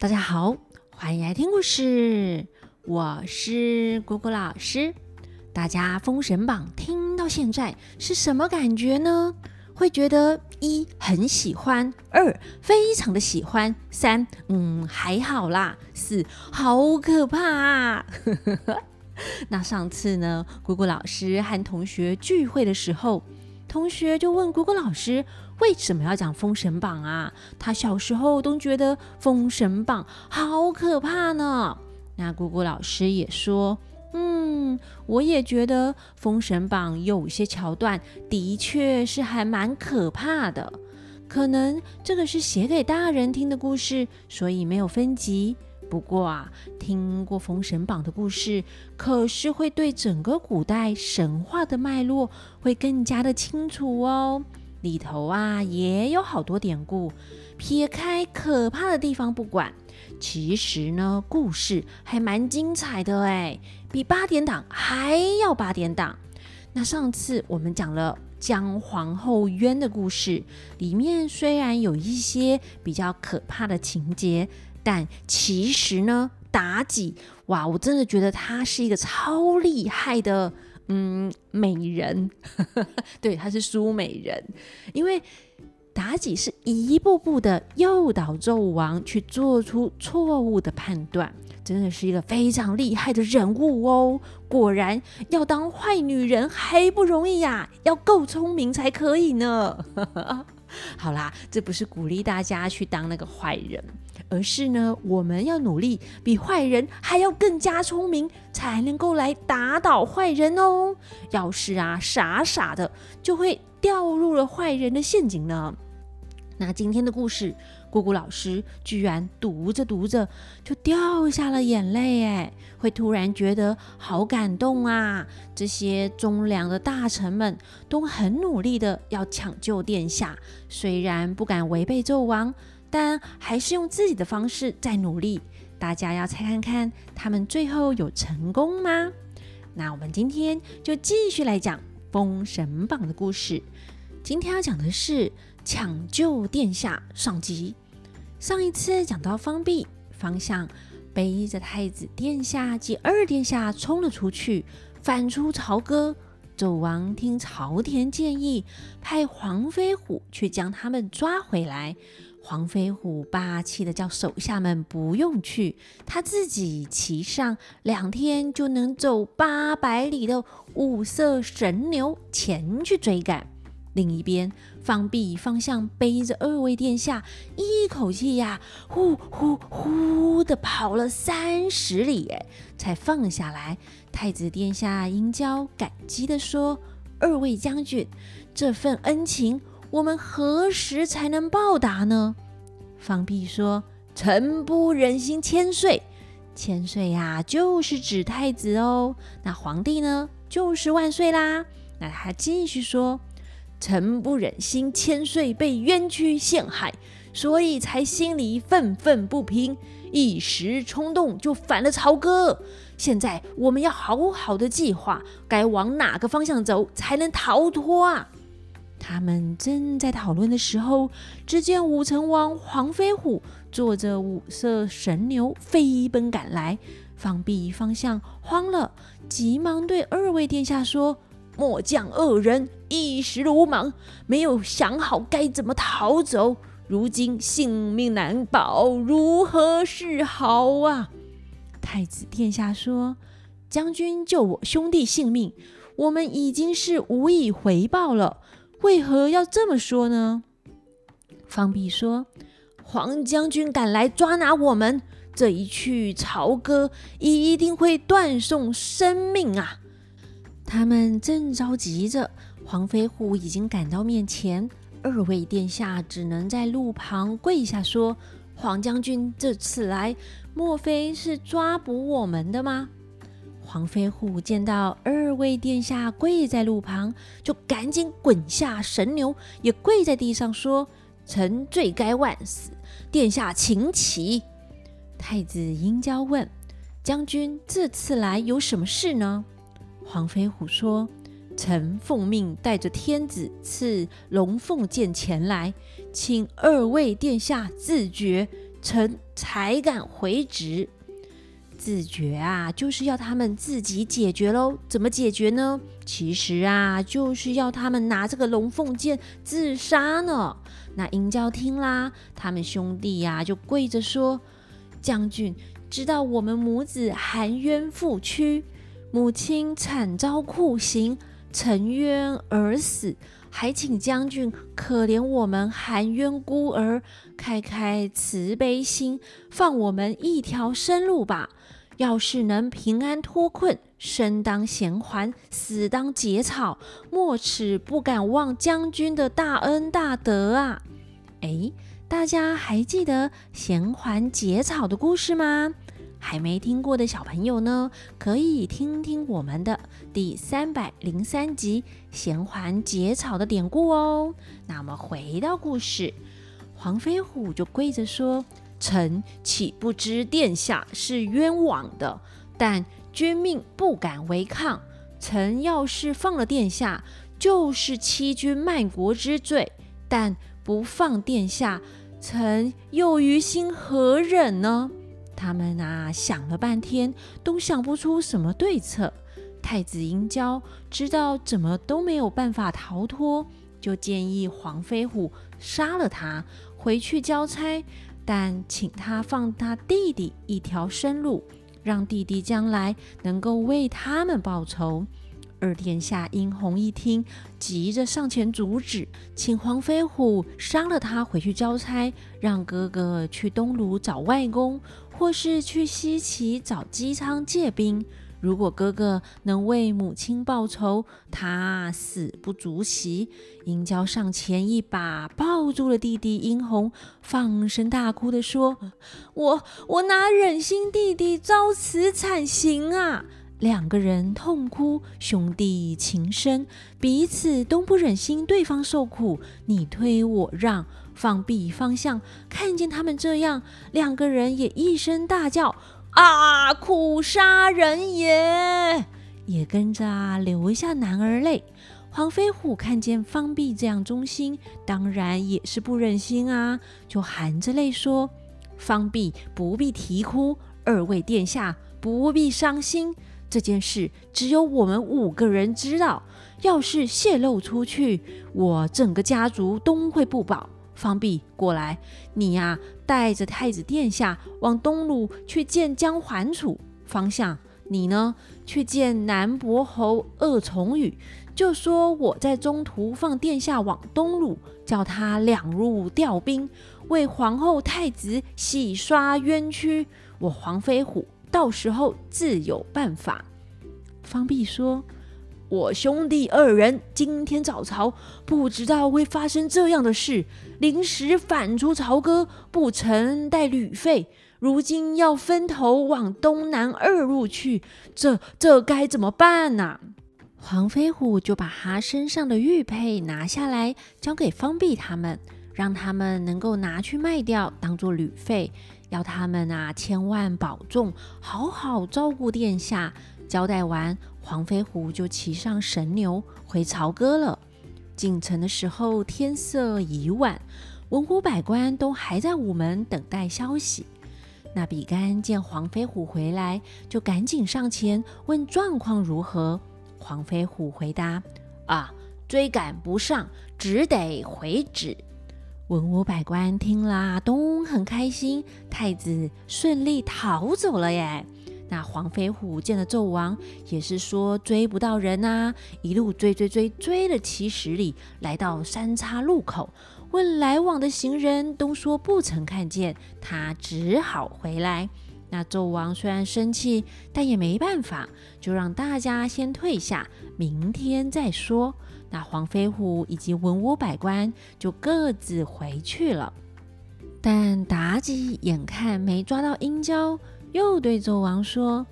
大家好，欢迎来听故事。我是果果老师。大家《封神榜》听到现在是什么感觉呢？会觉得一很喜欢，二非常的喜欢，三嗯还好啦，四好可怕。那上次呢，果果老师和同学聚会的时候，同学就问果果老师。为什么要讲《封神榜》啊？他小时候都觉得《封神榜》好可怕呢。那姑姑老师也说，嗯，我也觉得《封神榜》有些桥段的确是还蛮可怕的。可能这个是写给大人听的故事，所以没有分级。不过啊，听过《封神榜》的故事，可是会对整个古代神话的脉络会更加的清楚哦。里头啊也有好多典故，撇开可怕的地方不管，其实呢故事还蛮精彩的哎，比八点档还要八点档。那上次我们讲了姜皇后冤的故事，里面虽然有一些比较可怕的情节，但其实呢妲己哇，我真的觉得她是一个超厉害的。嗯，美人，对，她是苏美人，因为妲己是一步步的诱导纣王去做出错误的判断，真的是一个非常厉害的人物哦。果然，要当坏女人还不容易呀，要够聪明才可以呢。好啦，这不是鼓励大家去当那个坏人，而是呢，我们要努力比坏人还要更加聪明，才能够来打倒坏人哦。要是啊傻傻的，就会掉入了坏人的陷阱呢。那今天的故事。姑姑老师居然读着读着就掉下了眼泪，哎，会突然觉得好感动啊！这些忠良的大臣们都很努力的要抢救殿下，虽然不敢违背纣王，但还是用自己的方式在努力。大家要猜看看，他们最后有成功吗？那我们今天就继续来讲《封神榜》的故事。今天要讲的是抢救殿下上集。上一次讲到方弼方向背着太子殿下及二殿下冲了出去，反出朝歌。纣王听朝廷建议，派黄飞虎去将他们抓回来。黄飞虎霸气的叫手下们不用去，他自己骑上两天就能走八百里的五色神牛前去追赶。另一边，方弼方向背着二位殿下，一口气呀，呼呼呼的跑了三十里，哎，才放下来。太子殿下殷郊感激的说：“二位将军，这份恩情，我们何时才能报答呢？”方弼说：“臣不忍心千岁，千岁呀，就是指太子哦。那皇帝呢，就是万岁啦。”那他继续说。臣不忍心千岁被冤屈陷害，所以才心里愤愤不平，一时冲动就反了朝歌。现在我们要好好的计划，该往哪个方向走才能逃脱啊？他们正在讨论的时候，只见武成王黄飞虎坐着五色神牛飞奔赶来，方避方向慌了，急忙对二位殿下说。末将二人一时鲁莽，没有想好该怎么逃走，如今性命难保，如何是好啊？太子殿下说：“将军救我兄弟性命，我们已经是无以回报了，为何要这么说呢？”方弼说：“黄将军赶来抓拿我们，这一去朝歌，一定会断送生命啊！”他们正着急着，黄飞虎已经赶到面前。二位殿下只能在路旁跪下说：“黄将军这次来，莫非是抓捕我们的吗？”黄飞虎见到二位殿下跪在路旁，就赶紧滚下神牛，也跪在地上说：“臣罪该万死，殿下请起。”太子殷郊问：“将军这次来有什么事呢？”黄飞虎说：“臣奉命带着天子赐龙凤剑前来，请二位殿下自觉，臣才敢回旨。自觉啊，就是要他们自己解决喽。怎么解决呢？其实啊，就是要他们拿这个龙凤剑自杀呢。那殷郊听啦，他们兄弟呀就跪着说：“将军知道我们母子含冤负屈，母亲惨遭酷刑，沉冤而死，还请将军可怜我们含冤孤儿，开开慈悲心，放我们一条生路吧。”要是能平安脱困，生当衔环，死当结草，莫齿不敢忘将军的大恩大德啊！哎，大家还记得衔环结草的故事吗？还没听过的小朋友呢，可以听听我们的第三百零三集衔环结草的典故哦。那我们回到故事，黄飞虎就跪着说。臣岂不知殿下是冤枉的？但君命不敢违抗。臣要是放了殿下，就是欺君卖国之罪；但不放殿下，臣又于心何忍呢？他们啊，想了半天，都想不出什么对策。太子殷郊知道怎么都没有办法逃脱，就建议黄飞虎杀了他，回去交差。但请他放他弟弟一条生路，让弟弟将来能够为他们报仇。二殿下殷红一听，急着上前阻止，请黄飞虎杀了他，回去交差，让哥哥去东鲁找外公，或是去西岐找姬昌借兵。如果哥哥能为母亲报仇，他死不足惜。殷郊上前一把抱住了弟弟殷红，放声大哭的说：“我我哪忍心弟弟遭此惨刑啊！”两个人痛哭，兄弟情深，彼此都不忍心对方受苦。你推我让，放避方向，看见他们这样，两个人也一声大叫。啊！苦杀人也，也跟着流下男儿泪。黄飞虎看见方碧这样忠心，当然也是不忍心啊，就含着泪说：“方碧不必啼哭，二位殿下不必伤心。这件事只有我们五个人知道，要是泄露出去，我整个家族都会不保。”方碧，过来，你呀，带着太子殿下往东鲁去见江桓楚。方向，你呢，去见南伯侯鄂崇宇，就说我在中途放殿下往东鲁，叫他两路调兵，为皇后太子洗刷冤屈。我黄飞虎到时候自有办法。方碧说。我兄弟二人今天早朝，不知道会发生这样的事，临时反出朝歌，不曾带旅费，如今要分头往东南二路去，这这该怎么办呢？黄飞虎就把他身上的玉佩拿下来，交给方碧他们，让他们能够拿去卖掉，当做旅费，要他们啊千万保重，好好照顾殿下。交代完。黄飞虎就骑上神牛回朝歌了。进城的时候，天色已晚，文武百官都还在午门等待消息。那比干见黄飞虎回来，就赶紧上前问状况如何。黄飞虎回答：“啊，追赶不上，只得回旨。”文武百官听了都很开心，太子顺利逃走了耶。那黄飞虎见了纣王，也是说追不到人啊，一路追追追，追了七十里，来到三岔路口，问来往的行人，都说不曾看见，他只好回来。那纣王虽然生气，但也没办法，就让大家先退下，明天再说。那黄飞虎以及文武百官就各自回去了。但妲己眼看没抓到殷郊。又对纣王说：“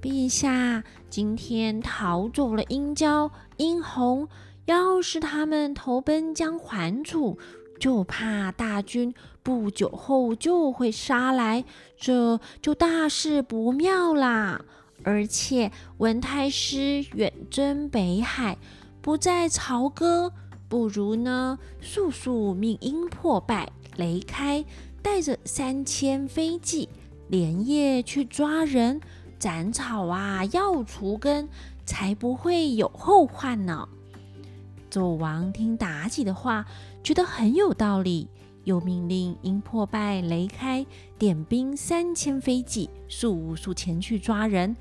陛下，今天逃走了殷郊、殷红，要是他们投奔江桓楚，就怕大军不久后就会杀来，这就大事不妙啦。而且文太师远征北海，不在朝歌，不如呢速速命鹰破败，雷开。”带着三千飞骑，连夜去抓人，斩草啊，要除根，才不会有后患呢。纣王听妲己的话，觉得很有道理，又命令殷破败、雷开点兵三千飞骑，速速前去抓人。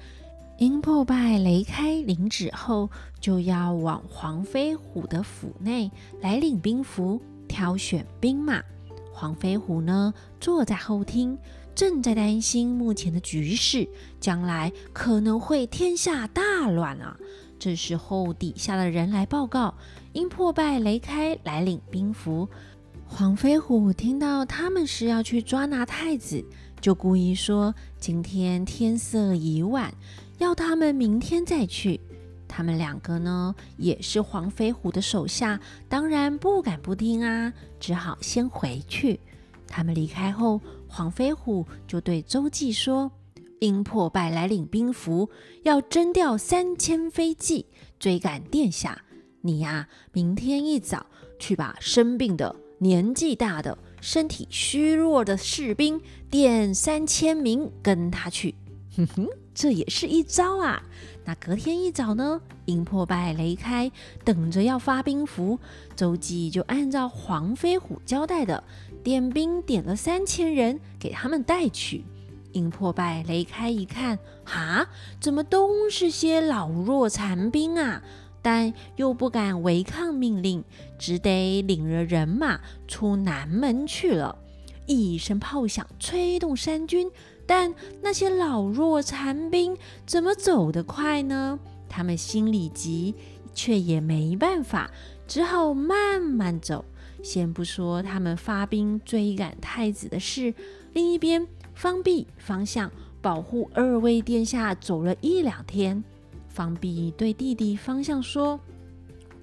因破败、雷开领旨后，就要往黄飞虎的府内来领兵符，挑选兵马。黄飞虎呢，坐在后厅，正在担心目前的局势，将来可能会天下大乱啊。这时候，底下的人来报告，因破败、雷开来领兵符。黄飞虎听到他们是要去抓拿太子，就故意说：“今天天色已晚。”要他们明天再去。他们两个呢，也是黄飞虎的手下，当然不敢不听啊，只好先回去。他们离开后，黄飞虎就对周记说：“因破败来领兵符，要征调三千飞骑追赶殿下。你呀，明天一早去把生病的、年纪大的、身体虚弱的士兵点三千名，跟他去。”哼哼。这也是一招啊！那隔天一早呢，阴破败雷开，等着要发兵符。周记就按照黄飞虎交代的，点兵点了三千人，给他们带去。阴破败雷开一看，哈，怎么都是些老弱残兵啊？但又不敢违抗命令，只得领着人马出南门去了。一声炮响，催动山军。但那些老弱残兵怎么走得快呢？他们心里急，却也没办法，只好慢慢走。先不说他们发兵追赶太子的事，另一边，方弼方向保护二位殿下走了一两天。方弼对弟弟方向说：“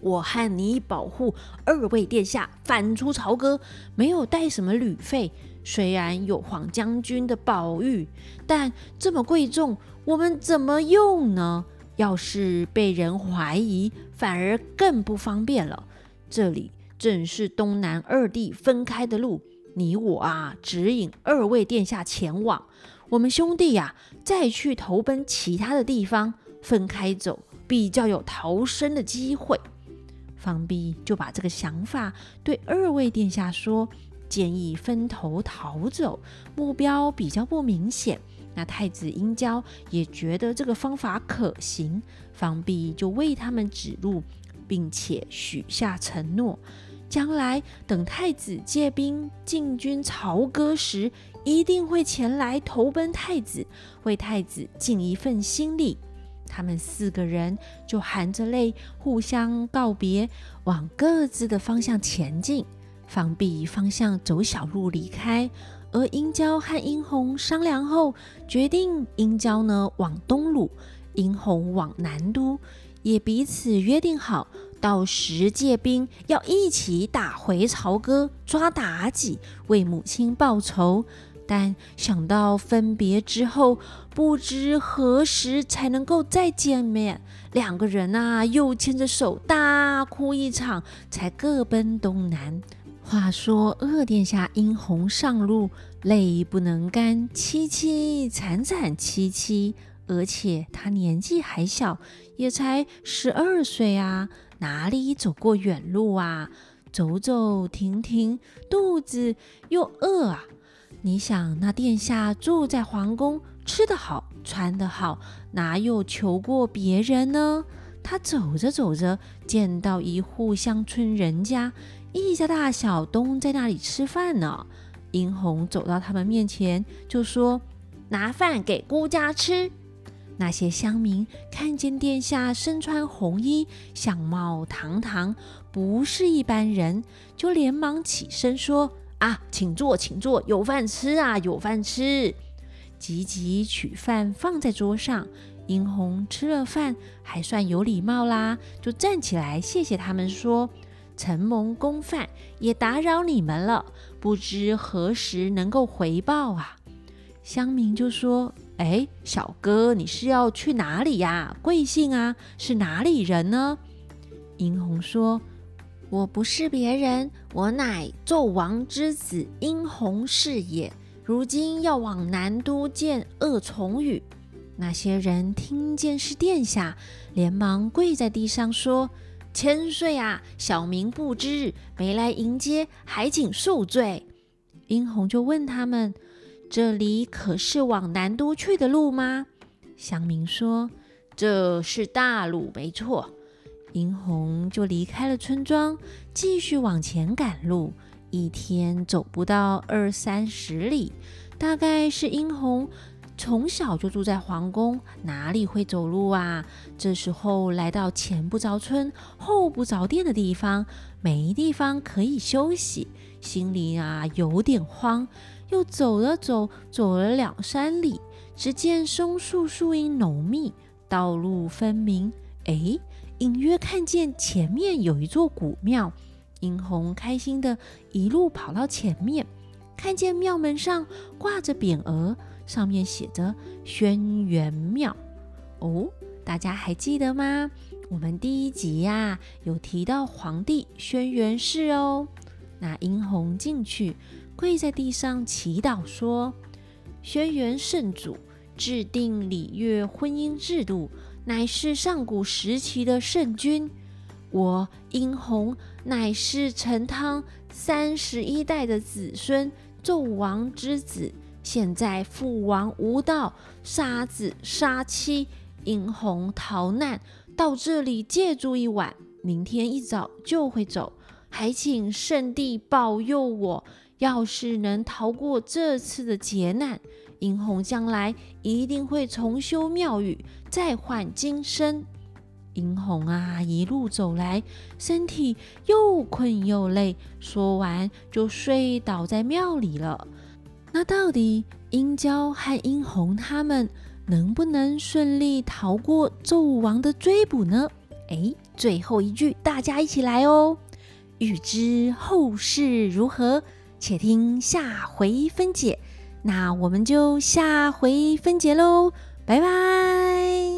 我和你保护二位殿下反出朝歌，没有带什么旅费。”虽然有黄将军的宝玉，但这么贵重，我们怎么用呢？要是被人怀疑，反而更不方便了。这里正是东南二地分开的路，你我啊，指引二位殿下前往。我们兄弟呀，再去投奔其他的地方，分开走，比较有逃生的机会。方弼就把这个想法对二位殿下说。建议分头逃走，目标比较不明显。那太子殷郊也觉得这个方法可行，方弼就为他们指路，并且许下承诺：将来等太子借兵进军朝歌时，一定会前来投奔太子，为太子尽一份心力。他们四个人就含着泪互相告别，往各自的方向前进。方弼方向走小路离开，而殷郊和殷红商量后，决定殷郊呢往东鲁，殷红往南都，也彼此约定好，到时借兵要一起打回朝歌，抓妲己，为母亲报仇。但想到分别之后，不知何时才能够再见面，两个人啊又牵着手大哭一场，才各奔东南。话说二殿下因红上路，泪不能干，凄凄惨惨戚戚。而且他年纪还小，也才十二岁啊，哪里走过远路啊？走走停停，肚子又饿啊！你想，那殿下住在皇宫，吃得好，穿得好，哪有求过别人呢？他走着走着，见到一户乡村人家。一家大小都在那里吃饭呢。殷红走到他们面前，就说：“拿饭给孤家吃。”那些乡民看见殿下身穿红衣，相貌堂堂，不是一般人，就连忙起身说：“啊，请坐，请坐，有饭吃啊，有饭吃。”急急取饭放在桌上。殷红吃了饭，还算有礼貌啦，就站起来谢谢他们说。承蒙公饭，也打扰你们了，不知何时能够回报啊？乡民就说：“哎，小哥，你是要去哪里呀？贵姓啊？是哪里人呢？”殷红说：“我不是别人，我乃纣王之子殷红是也。如今要往南都见恶虫语。”那些人听见是殿下，连忙跪在地上说：“千岁啊，小民不知，没来迎接，还请恕罪。”殷红就问他们：“这里可是往南都去的路吗？”乡民说：“这是大路，没错。”殷红就离开了村庄，继续往前赶路。一天走不到二三十里，大概是殷红。从小就住在皇宫，哪里会走路啊？这时候来到前不着村后不着店的地方，没地方可以休息，心里啊有点慌。又走了走，走了两三里，只见松树树荫浓密，道路分明。哎，隐约看见前面有一座古庙。殷红开心的一路跑到前面，看见庙门上挂着匾额。上面写着“轩辕庙”哦，大家还记得吗？我们第一集呀有提到皇帝轩辕氏哦。那殷红进去，跪在地上祈祷说：“轩辕圣祖制定礼乐婚姻制度，乃是上古时期的圣君。我殷红乃是陈汤三十一代的子孙，纣王之子。”现在父王无道，杀子杀妻，殷红逃难到这里借住一晚，明天一早就会走。还请圣帝保佑我，要是能逃过这次的劫难，殷红将来一定会重修庙宇，再换今生。殷红啊，一路走来，身体又困又累，说完就睡倒在庙里了。那到底殷郊和殷红他们能不能顺利逃过纣王的追捕呢？哎，最后一句大家一起来哦！欲知后事如何，且听下回分解。那我们就下回分解喽，拜拜。